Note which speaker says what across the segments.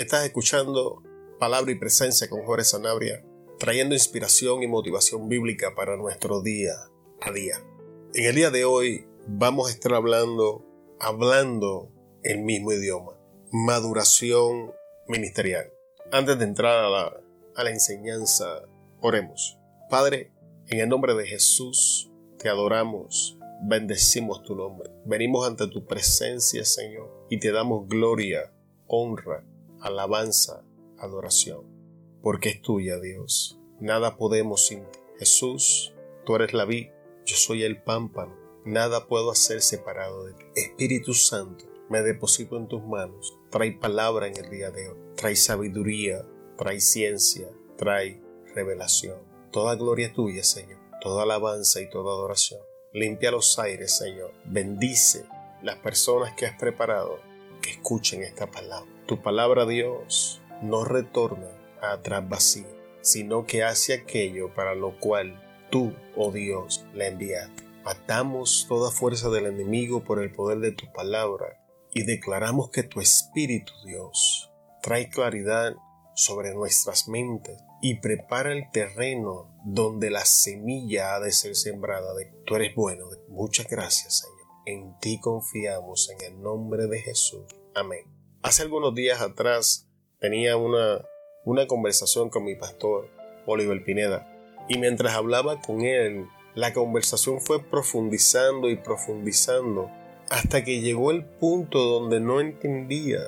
Speaker 1: Estás escuchando Palabra y Presencia con Jorge Sanabria, trayendo inspiración y motivación bíblica para nuestro día a día. En el día de hoy vamos a estar hablando, hablando el mismo idioma, maduración ministerial. Antes de entrar a la, a la enseñanza, oremos. Padre, en el nombre de Jesús, te adoramos, bendecimos tu nombre. Venimos ante tu presencia, Señor, y te damos gloria, honra, alabanza, adoración, porque es tuya, Dios. Nada podemos sin ti. Jesús, tú eres la vid, yo soy el pámpano. Nada puedo hacer separado de ti. Espíritu Santo, me deposito en tus manos. Trae palabra en el día de hoy. Trae sabiduría, trae ciencia, trae revelación. Toda gloria tuya, Señor. Toda alabanza y toda adoración. Limpia los aires, Señor. Bendice las personas que has preparado que escuchen esta palabra. Tu palabra, Dios, no retorna atrás vacío, sino que hace aquello para lo cual tú, oh Dios, la enviaste. Atamos toda fuerza del enemigo por el poder de tu palabra y declaramos que tu Espíritu, Dios, trae claridad sobre nuestras mentes y prepara el terreno donde la semilla ha de ser sembrada. Tú eres bueno. Muchas gracias, Señor. En ti confiamos en el nombre de Jesús. Amén. Hace algunos días atrás tenía una, una conversación con mi pastor, Oliver Pineda, y mientras hablaba con él, la conversación fue profundizando y profundizando hasta que llegó el punto donde no entendía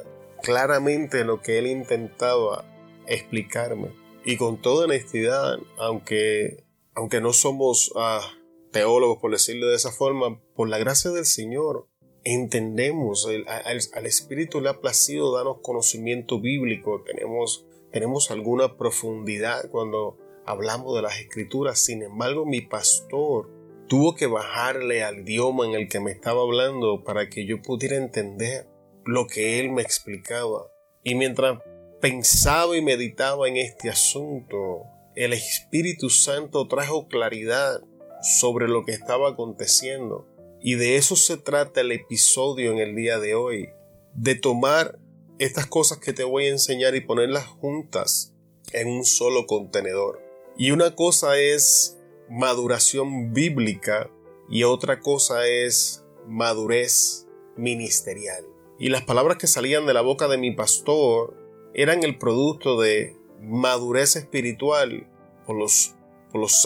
Speaker 1: claramente lo que él intentaba explicarme. Y con toda honestidad, aunque, aunque no somos ah, teólogos, por decirlo de esa forma, por la gracia del Señor, entendemos, al, Espíritu le ha placido darnos conocimiento bíblico, tenemos, tenemos alguna profundidad cuando hablamos de las escrituras. Sin embargo, mi pastor tuvo que bajarle al idioma en el que me estaba hablando para que yo pudiera entender lo que él me explicaba. Y mientras pensaba y meditaba en este asunto, el Espíritu Santo trajo claridad sobre lo que estaba aconteciendo. Y de eso se trata el episodio en el día de hoy, de tomar estas cosas que te voy a enseñar y ponerlas juntas en un solo contenedor. Y una cosa es maduración bíblica y otra cosa es madurez ministerial. Y las palabras que salían de la boca de mi pastor eran el producto de madurez espiritual por los,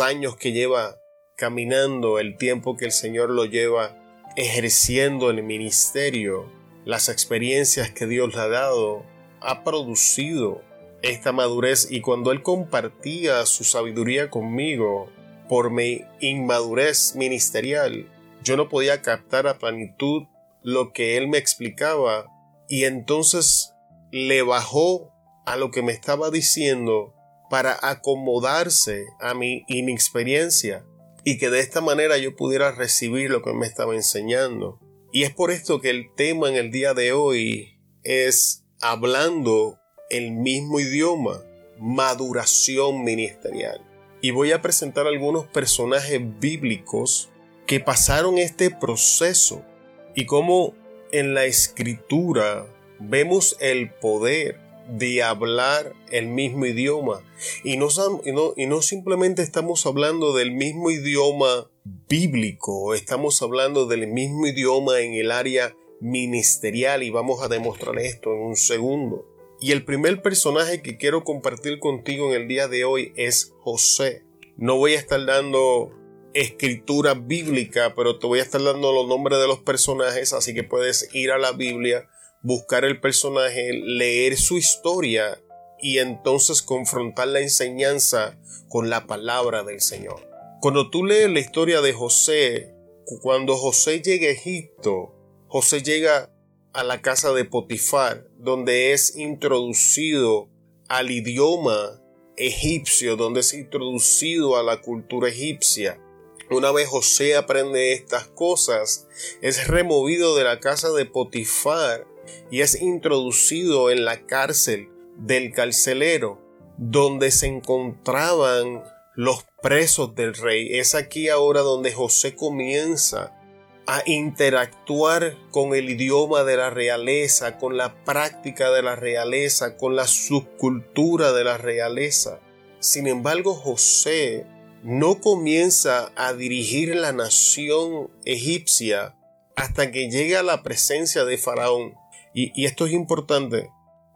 Speaker 1: años que lleva caminando, el tiempo que el Señor lo lleva ejerciendo el ministerio, las experiencias que Dios le ha dado, ha producido esta madurez. Y cuando Él compartía su sabiduría conmigo por mi inmadurez ministerial, yo no podía captar a plenitud lo que Él me explicaba. Y entonces le bajó a lo que me estaba diciendo para acomodarse a mi inexperiencia y que de esta manera yo pudiera recibir lo que me estaba enseñando. Y es por esto que el tema en el día de hoy es hablando el mismo idioma, maduración ministerial. Y voy a presentar algunos personajes bíblicos que pasaron este proceso y cómo en la escritura vemos el poder de hablar el mismo idioma. Y no, simplemente estamos hablando del mismo idioma bíblico, estamos hablando del mismo idioma en el área ministerial y vamos a demostrar esto en un segundo. Y el primer personaje que quiero compartir contigo en el día de hoy es José. No voy a estar dando escritura bíblica, pero te voy a estar dando los nombres de los personajes, así que puedes ir a la Biblia buscar el personaje, leer su historia y entonces confrontar la enseñanza con la palabra del Señor. Cuando tú lees la historia de José, cuando José llega a Egipto, José llega a la casa de Potifar, donde es introducido al idioma egipcio, donde es introducido a la cultura egipcia. Una vez José aprende estas cosas, es removido de la casa de Potifar y es introducido en la cárcel del carcelero, donde se encontraban los presos del rey. Es aquí ahora donde José comienza a interactuar con el idioma de la realeza, con la práctica de la realeza, con la subcultura de la realeza. Sin embargo, José no comienza a dirigir la nación egipcia hasta que llega a la presencia de Faraón. Y, esto es importante.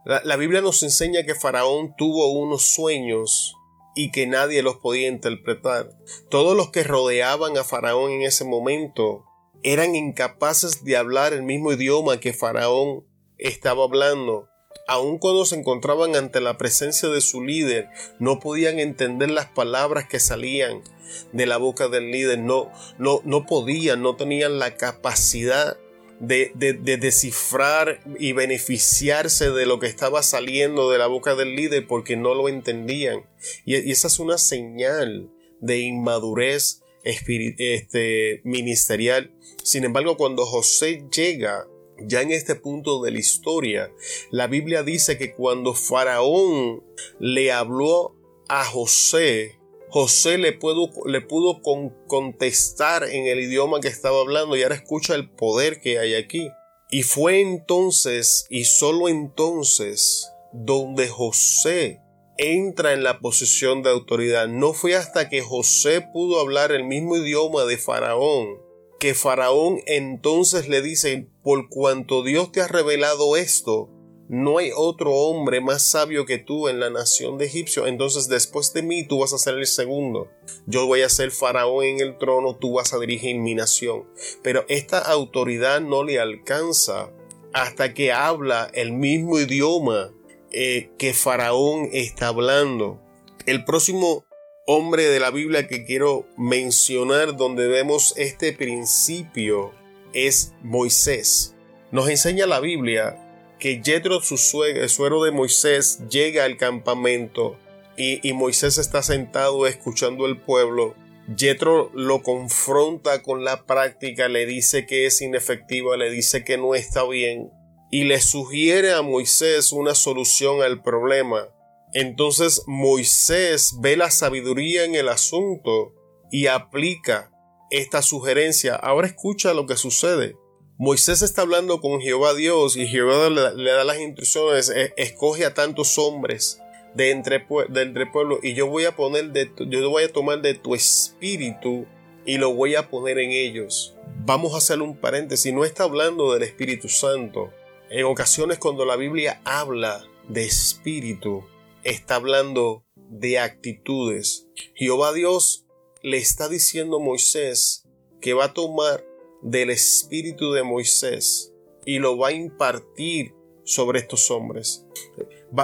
Speaker 1: La, Biblia nos enseña que Faraón tuvo unos sueños y que nadie los podía interpretar. Todos los que rodeaban a Faraón en ese momento eran incapaces de hablar el mismo idioma que Faraón estaba hablando. Aun cuando se encontraban ante la presencia de su líder, no podían entender las palabras que salían de la boca del líder, no, no, no podían, no tenían la capacidad de, descifrar y beneficiarse de lo que estaba saliendo de la boca del líder porque no lo entendían. Y, y esa es una señal de inmadurez este, ministerial. Sin embargo, cuando José llega ya en este punto de la historia, la Biblia dice que cuando Faraón le habló a José, José le, pudo, le pudo contestar en el idioma que estaba hablando y ahora escucha el poder que hay aquí. Y fue entonces y solo entonces donde José entra en la posición de autoridad. No fue hasta que José pudo hablar el mismo idioma de Faraón que Faraón entonces le dice, por cuanto Dios te ha revelado esto, no hay otro hombre más sabio que tú en la nación de Egipcio. Entonces después de mí tú vas a ser el segundo. Yo voy a ser faraón en el trono, tú vas a dirigir mi nación. Pero esta autoridad no le alcanza hasta que habla el mismo idioma eh, que Faraón está hablando. El próximo hombre de la Biblia que quiero mencionar donde vemos este principio es Moisés. Nos enseña la Biblia que Jetro, su suegro, de Moisés, llega al campamento y, Moisés está sentado escuchando el pueblo. Jetro lo confronta con la práctica, le dice que es inefectiva, le dice que no está bien y le sugiere a Moisés una solución al problema. Entonces Moisés ve la sabiduría en el asunto y aplica esta sugerencia. Ahora escucha lo que sucede. Moisés está hablando con Jehová Dios y Jehová le, da las instrucciones, e, escoge a tantos hombres de entre, de entre pueblos y yo voy a poner de yo voy a tomar de tu espíritu y lo voy a poner en ellos. Vamos a hacer un paréntesis, no está hablando del Espíritu Santo, en ocasiones cuando la Biblia habla de espíritu, está hablando de actitudes. Jehová Dios le está diciendo a Moisés que va a tomar del espíritu de Moisés y lo va a impartir sobre estos hombres.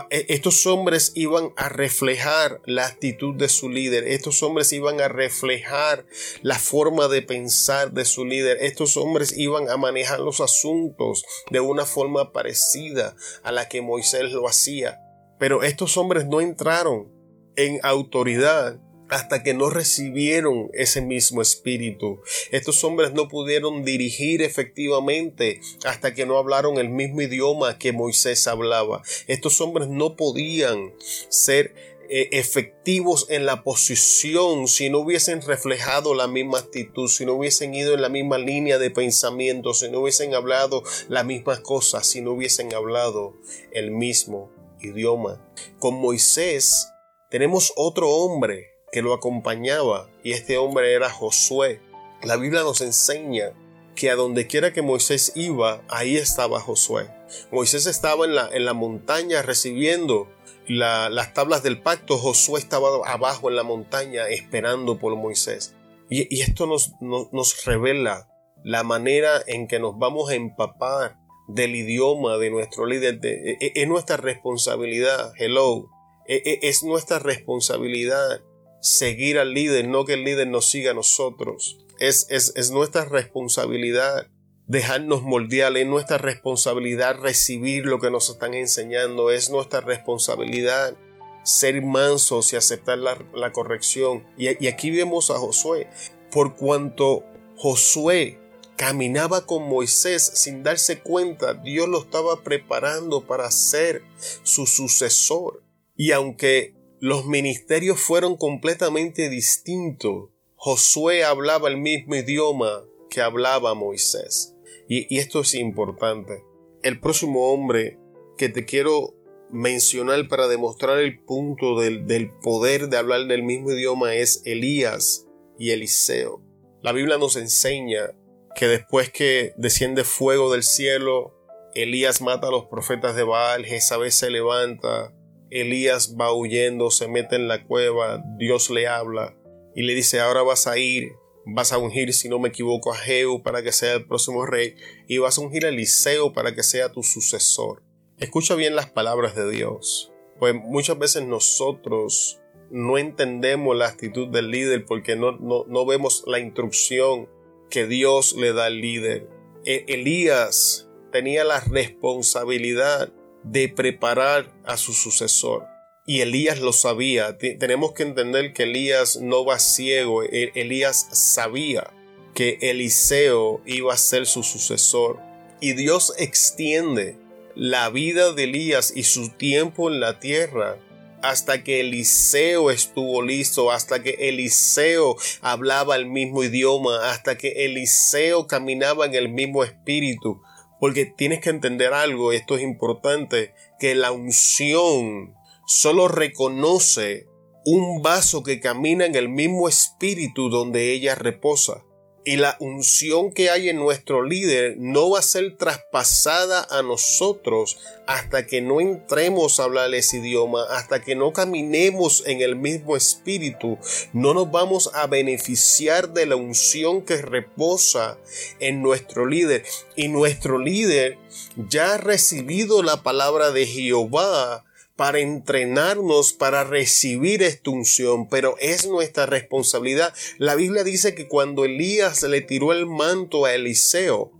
Speaker 1: E, estos hombres iban a reflejar la actitud de su líder, estos hombres iban a reflejar la forma de pensar de su líder, estos hombres iban a manejar los asuntos de una forma parecida a la que Moisés lo hacía. Pero estos hombres no entraron en autoridad hasta que no recibieron ese mismo espíritu. Estos hombres no pudieron dirigir efectivamente hasta que no hablaron el mismo idioma que Moisés hablaba. Estos hombres no podían ser eh, efectivos en la posición si no hubiesen reflejado la misma actitud, si no hubiesen ido en la misma línea de pensamiento, si no hubiesen hablado las mismas cosas, si no hubiesen hablado el mismo idioma. Con Moisés tenemos otro hombre que lo acompañaba y este hombre era Josué. La Biblia nos enseña que a donde quiera que Moisés iba, ahí estaba Josué. Moisés estaba en la, en la montaña recibiendo las tablas del pacto, Josué estaba abajo en la montaña esperando por Moisés. Y, esto nos, nos, revela la manera en que nos vamos a empapar del idioma de nuestro líder. E, e, es nuestra responsabilidad, hello, e, es nuestra responsabilidad seguir al líder, no que el líder nos siga a nosotros. Es, es, nuestra responsabilidad dejarnos moldear, es nuestra responsabilidad recibir lo que nos están enseñando, es nuestra responsabilidad ser mansos y aceptar la, corrección. Y, y aquí vemos a Josué, por cuanto Josué caminaba con Moisés sin darse cuenta, Dios lo estaba preparando para ser su sucesor. Y aunque los ministerios fueron completamente distintos. Josué hablaba el mismo idioma que hablaba Moisés. Y, esto es importante. El próximo hombre que te quiero mencionar para demostrar el punto del, del, poder de hablar del mismo idioma es Elías y Eliseo. La Biblia nos enseña que después que desciende fuego del cielo, Elías mata a los profetas de Baal, Jezabel se levanta, Elías va huyendo, se mete en la cueva, Dios le habla y le dice, ahora vas a ir, vas a ungir, si no me equivoco, a Jehú para que sea el próximo rey y vas a ungir a Eliseo para que sea tu sucesor. Escucha bien las palabras de Dios, pues muchas veces nosotros no entendemos la actitud del líder porque no, no, vemos la instrucción que Dios le da al líder. E, Elías tenía la responsabilidad de preparar a su sucesor. Y Elías lo sabía. tenemos que entender que Elías no va ciego. E, Elías sabía que Eliseo iba a ser su sucesor. Y Dios extiende la vida de Elías y su tiempo en la tierra hasta que Eliseo estuvo listo, hasta que Eliseo hablaba el mismo idioma, hasta que Eliseo caminaba en el mismo espíritu. Porque tienes que entender algo, esto es importante, que la unción solo reconoce un vaso que camina en el mismo espíritu donde ella reposa y la unción que hay en nuestro líder no va a ser traspasada a nosotros hasta que no entremos a hablar ese idioma, hasta que no caminemos en el mismo espíritu, no nos vamos a beneficiar de la unción que reposa en nuestro líder. Y nuestro líder ya ha recibido la palabra de Jehová para entrenarnos para recibir esta unción, pero es nuestra responsabilidad. La Biblia dice que cuando Elías le tiró el manto a Eliseo,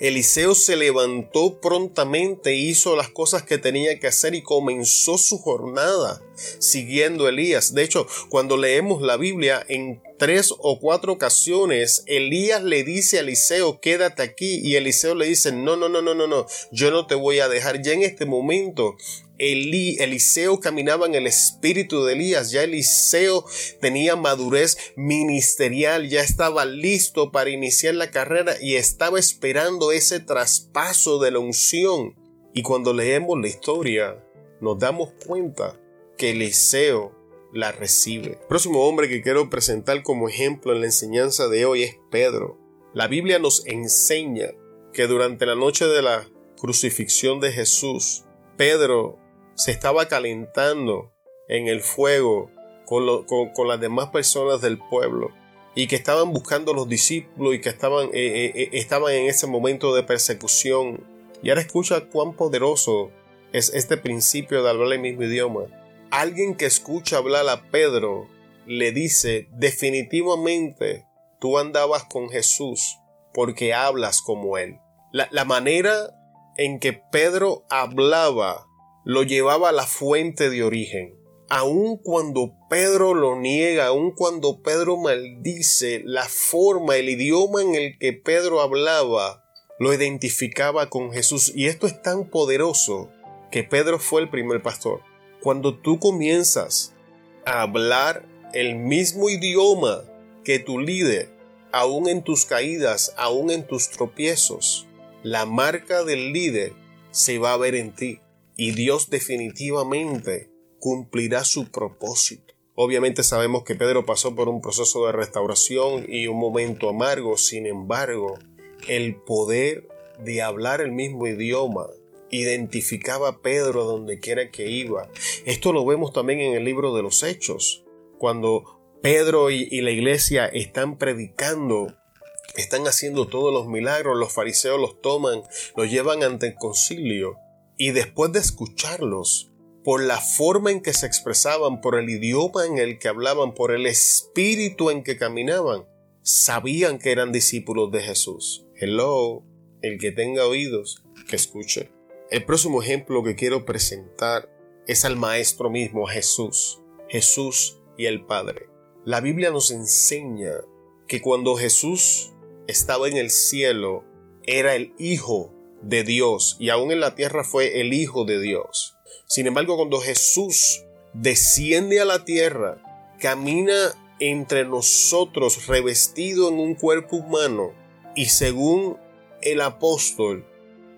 Speaker 1: Eliseo se levantó prontamente, hizo las cosas que tenía que hacer y comenzó su jornada siguiendo a Elías. De hecho, cuando leemos la Biblia, en tres o cuatro ocasiones, Elías le dice a Eliseo, quédate aquí, y Eliseo le dice, no, no, no, no, no, no, yo no te voy a dejar. Ya en este momento, Eliseo caminaba en el espíritu de Elías, ya Eliseo tenía madurez ministerial, ya estaba listo para iniciar la carrera y estaba esperando ese traspaso de la unción. Y cuando leemos la historia, nos damos cuenta que Eliseo la recibe. El próximo hombre que quiero presentar como ejemplo en la enseñanza de hoy es Pedro. La Biblia nos enseña que durante la noche de la crucifixión de Jesús, Pedro se estaba calentando en el fuego con, las demás personas del pueblo y que estaban buscando los discípulos y que estaban, eh, eh, eh, estaban en ese momento de persecución. Y ahora escucha cuán poderoso es este principio de hablar el mismo idioma. Alguien que escucha hablar a Pedro le dice definitivamente tú andabas con Jesús porque hablas como él. La, la manera en que Pedro hablaba lo llevaba a la fuente de origen. Aun cuando Pedro lo niega, aun cuando Pedro maldice, la forma, el idioma en el que Pedro hablaba, lo identificaba con Jesús. Y esto es tan poderoso que Pedro fue el primer pastor. Cuando tú comienzas a hablar el mismo idioma que tu líder, aun en tus caídas, aun en tus tropiezos, la marca del líder se va a ver en ti y Dios definitivamente cumplirá su propósito. Obviamente sabemos que Pedro pasó por un proceso de restauración y un momento amargo, sin embargo, el poder de hablar el mismo idioma identificaba a Pedro donde quiera que iba. Esto lo vemos también en el libro de los Hechos, cuando Pedro y, y la iglesia están predicando están haciendo todos los milagros, los fariseos los toman, los llevan ante el concilio y después de escucharlos, por la forma en que se expresaban, por el idioma en el que hablaban, por el espíritu en que caminaban, sabían que eran discípulos de Jesús. Hello, el que tenga oídos, que escuche. El próximo ejemplo que quiero presentar es al Maestro mismo, Jesús, Jesús y el Padre. La Biblia nos enseña que cuando Jesús estaba en el cielo, era el Hijo de Dios y aún en la tierra fue el Hijo de Dios. Sin embargo, cuando Jesús desciende a la tierra, camina entre nosotros revestido en un cuerpo humano y según el apóstol,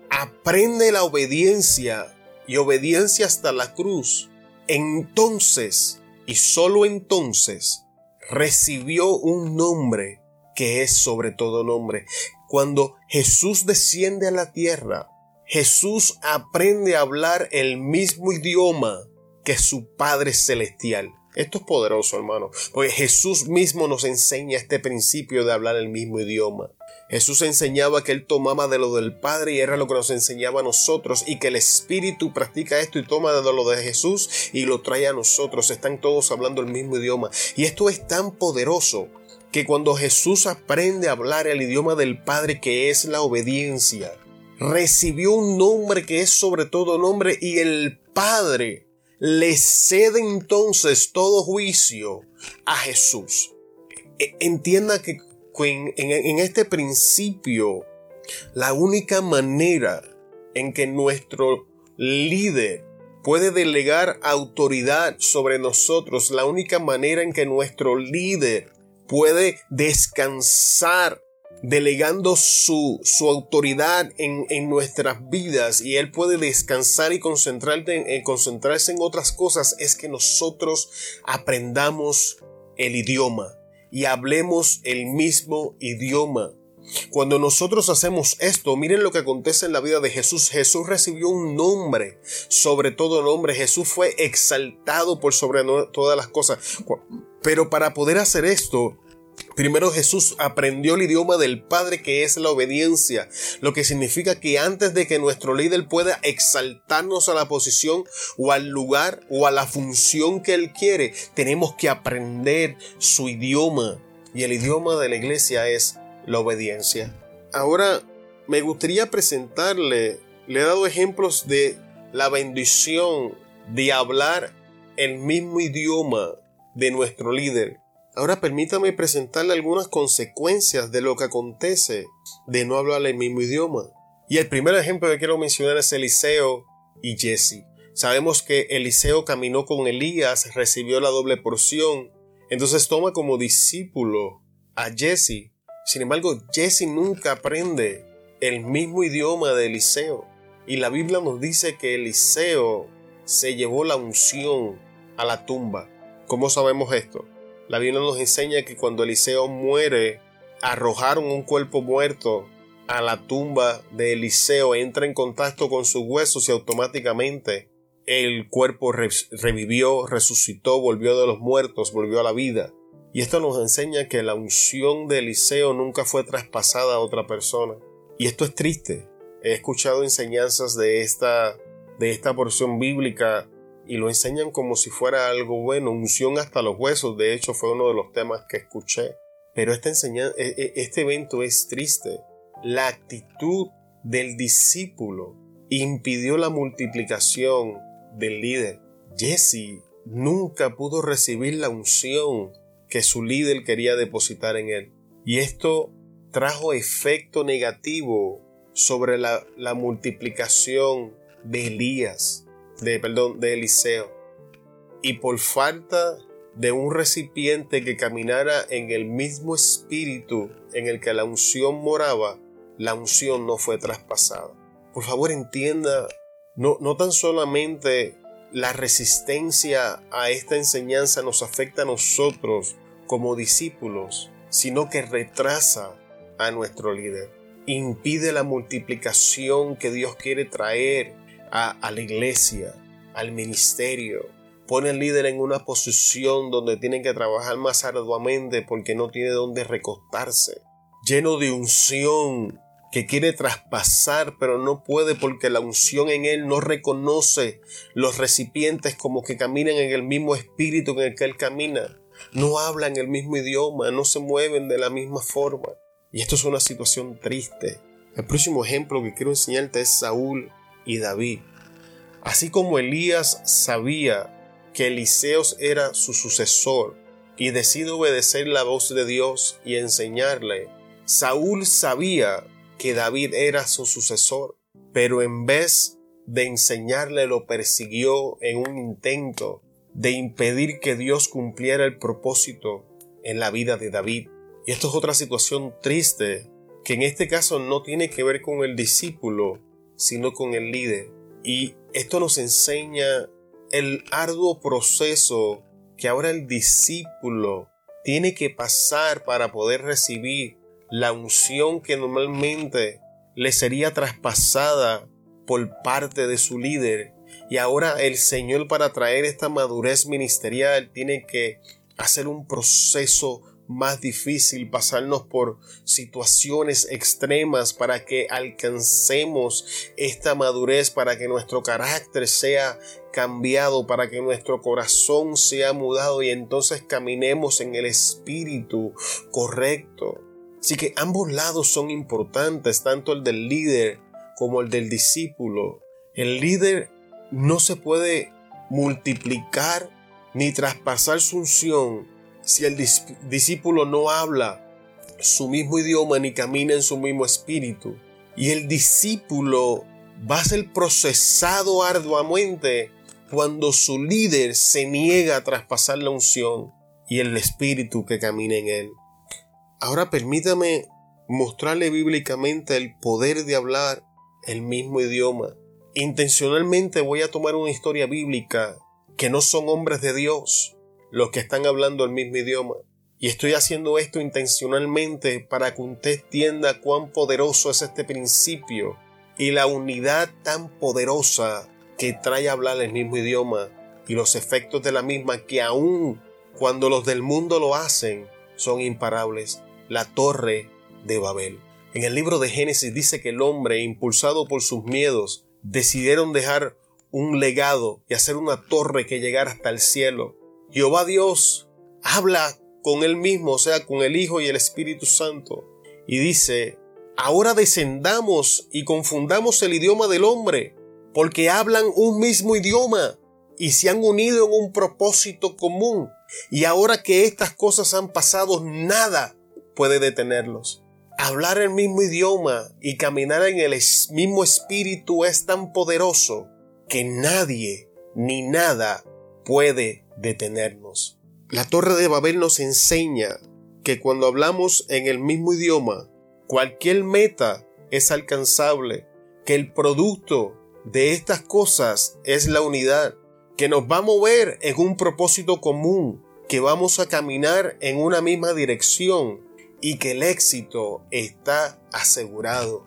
Speaker 1: aprende la obediencia y obediencia hasta la cruz, entonces y solo entonces recibió un nombre que es sobre todo nombre. Cuando Jesús desciende a la tierra, Jesús aprende a hablar el mismo idioma que su Padre Celestial. Esto es poderoso, hermano, porque Jesús mismo nos enseña este principio de hablar el mismo idioma. Jesús enseñaba que Él tomaba de lo del Padre y era lo que nos enseñaba a nosotros y que el Espíritu practica esto y toma de lo de Jesús y lo trae a nosotros. Están todos hablando el mismo idioma. Y esto es tan poderoso que cuando Jesús aprende a hablar el idioma del Padre que es la obediencia, recibió un nombre que es sobre todo nombre y el Padre le cede entonces todo juicio a Jesús. E, entienda que en, este principio, la única manera en que nuestro líder puede delegar autoridad sobre nosotros, la única manera en que nuestro líder puede descansar delegando su, su autoridad en, en, nuestras vidas y Él puede descansar y concentrarse en, concentrarse en otras cosas, es que nosotros aprendamos el idioma y hablemos el mismo idioma. Cuando nosotros hacemos esto, miren lo que acontece en la vida de Jesús. Jesús recibió un nombre sobre todo nombre. Jesús fue exaltado por sobre todas las cosas. Pero para poder hacer esto, Primero Jesús aprendió el idioma del Padre que es la obediencia, lo que significa que antes de que nuestro líder pueda exaltarnos a la posición o al lugar o a la función que Él quiere, tenemos que aprender su idioma. Y el idioma de la iglesia es la obediencia. Ahora, me gustaría presentarle, le he dado ejemplos de la bendición de hablar el mismo idioma de nuestro líder. Ahora permítame presentarle algunas consecuencias de lo que acontece de no hablar el mismo idioma. Y el primer ejemplo que quiero mencionar es Eliseo y Jesse. Sabemos que Eliseo caminó con Elías, recibió la doble porción, entonces toma como discípulo a Jesse. Sin embargo, Jesse nunca aprende el mismo idioma de Eliseo. Y la Biblia nos dice que Eliseo se llevó la unción a la tumba. ¿Cómo sabemos esto? La Biblia nos enseña que cuando Eliseo muere, arrojaron un cuerpo muerto a la tumba de Eliseo, entra en contacto con sus huesos y automáticamente el cuerpo revivió, resucitó, volvió de los muertos, volvió a la vida. Y esto nos enseña que la unción de Eliseo nunca fue traspasada a otra persona. Y esto es triste. He escuchado enseñanzas de esta, de esta porción bíblica y lo enseñan como si fuera algo bueno, unción hasta los huesos, de hecho fue uno de los temas que escuché. Pero esta enseñanza, e, e, este evento es triste. La actitud del discípulo impidió la multiplicación del líder. Jesse nunca pudo recibir la unción que su líder quería depositar en él. Y esto trajo efecto negativo sobre la, la multiplicación de Elías de, perdón, de Eliseo. Y por falta de un recipiente que caminara en el mismo espíritu en el que la unción moraba, la unción no fue traspasada. Por favor entienda, no, no tan solamente la resistencia a esta enseñanza nos afecta a nosotros como discípulos, sino que retrasa a nuestro líder, impide la multiplicación que Dios quiere traer a, la iglesia, al ministerio. Pone al líder en una posición donde tienen que trabajar más arduamente porque no tiene donde recostarse. Lleno de unción que quiere traspasar pero no puede porque la unción en él no reconoce los recipientes como que caminan en el mismo espíritu en el que él camina. No hablan el mismo idioma, no se mueven de la misma forma. Y esto es una situación triste. El próximo ejemplo que quiero enseñarte es Saúl y David. Así como Elías sabía que Eliseos era su sucesor y decide obedecer la voz de Dios y enseñarle, Saúl sabía que David era su sucesor, pero en vez de enseñarle lo persiguió en un intento de impedir que Dios cumpliera el propósito en la vida de David. Y esto es otra situación triste que en este caso no tiene que ver con el discípulo, sino con el líder. Y esto nos enseña el arduo proceso que ahora el discípulo tiene que pasar para poder recibir la unción que normalmente le sería traspasada por parte de su líder. Y ahora el Señor para traer esta madurez ministerial tiene que hacer un proceso más difícil, pasarnos por situaciones extremas para que alcancemos esta madurez, para que nuestro carácter sea cambiado, para que nuestro corazón sea mudado y entonces caminemos en el espíritu correcto. Así que ambos lados son importantes, tanto el del líder como el del discípulo. El líder no se puede multiplicar ni traspasar su unción si el discípulo no habla su mismo idioma ni camina en su mismo espíritu. Y el discípulo va a ser procesado arduamente cuando su líder se niega a traspasar la unción y el espíritu que camina en él. Ahora permítame mostrarle bíblicamente el poder de hablar el mismo idioma. Intencionalmente voy a tomar una historia bíblica que no son hombres de Dios, los que están hablando el mismo idioma. Y estoy haciendo esto intencionalmente para que usted entienda cuán poderoso es este principio y la unidad tan poderosa que trae a hablar el mismo idioma y los efectos de la misma que aún cuando los del mundo lo hacen son imparables. La torre de Babel. En el libro de Génesis dice que el hombre, impulsado por sus miedos, decidieron dejar un legado y hacer una torre que llegara hasta el cielo Jehová Dios habla con él mismo, o sea, con el Hijo y el Espíritu Santo, y dice, ahora descendamos y confundamos el idioma del hombre, porque hablan un mismo idioma y se han unido en un propósito común. Y ahora que estas cosas han pasado, nada puede detenerlos. Hablar el mismo idioma y caminar en el mismo espíritu es tan poderoso que nadie ni nada puede detenernos. La Torre de Babel nos enseña que cuando hablamos en el mismo idioma, cualquier meta es alcanzable, que el producto de estas cosas es la unidad, que nos va a mover en un propósito común, que vamos a caminar en una misma dirección y que el éxito está asegurado.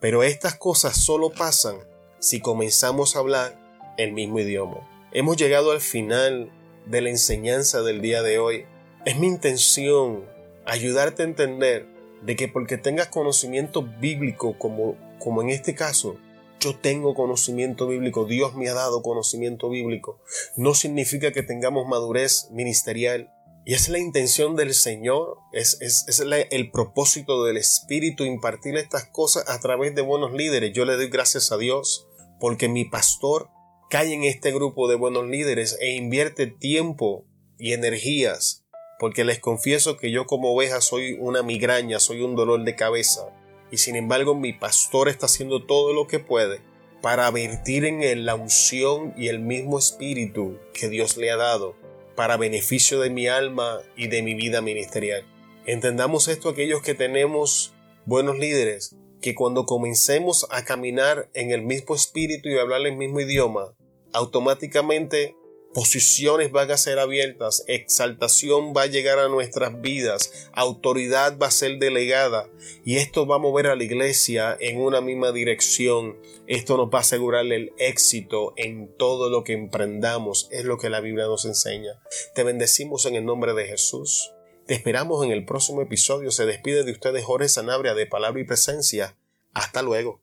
Speaker 1: Pero estas cosas solo pasan si comenzamos a hablar el mismo idioma. Hemos llegado al final de la enseñanza del día de hoy. Es mi intención ayudarte a entender de que porque tengas conocimiento bíblico como, como en este caso, yo tengo conocimiento bíblico, Dios me ha dado conocimiento bíblico, no significa que tengamos madurez ministerial. Y es la intención del Señor, es, es, es el propósito del Espíritu impartir estas cosas a través de buenos líderes. Yo le doy gracias a Dios porque mi pastor cae en este grupo de buenos líderes e invierte tiempo y energías, porque les confieso que yo como oveja soy una migraña, soy un dolor de cabeza, y sin embargo mi pastor está haciendo todo lo que puede para vertir en él la unción y el mismo espíritu que Dios le ha dado para beneficio de mi alma y de mi vida ministerial. Entendamos esto aquellos que tenemos buenos líderes, que cuando comencemos a caminar en el mismo espíritu y hablar el mismo idioma, automáticamente posiciones van a ser abiertas, exaltación va a llegar a nuestras vidas, autoridad va a ser delegada y esto va a mover a la iglesia en una misma dirección. Esto nos va a asegurar el éxito en todo lo que emprendamos, es lo que la Biblia nos enseña. Te bendecimos en el nombre de Jesús. Te esperamos en el próximo episodio. Se despide de ustedes Jorge Sanabria de Palabra y Presencia. Hasta luego.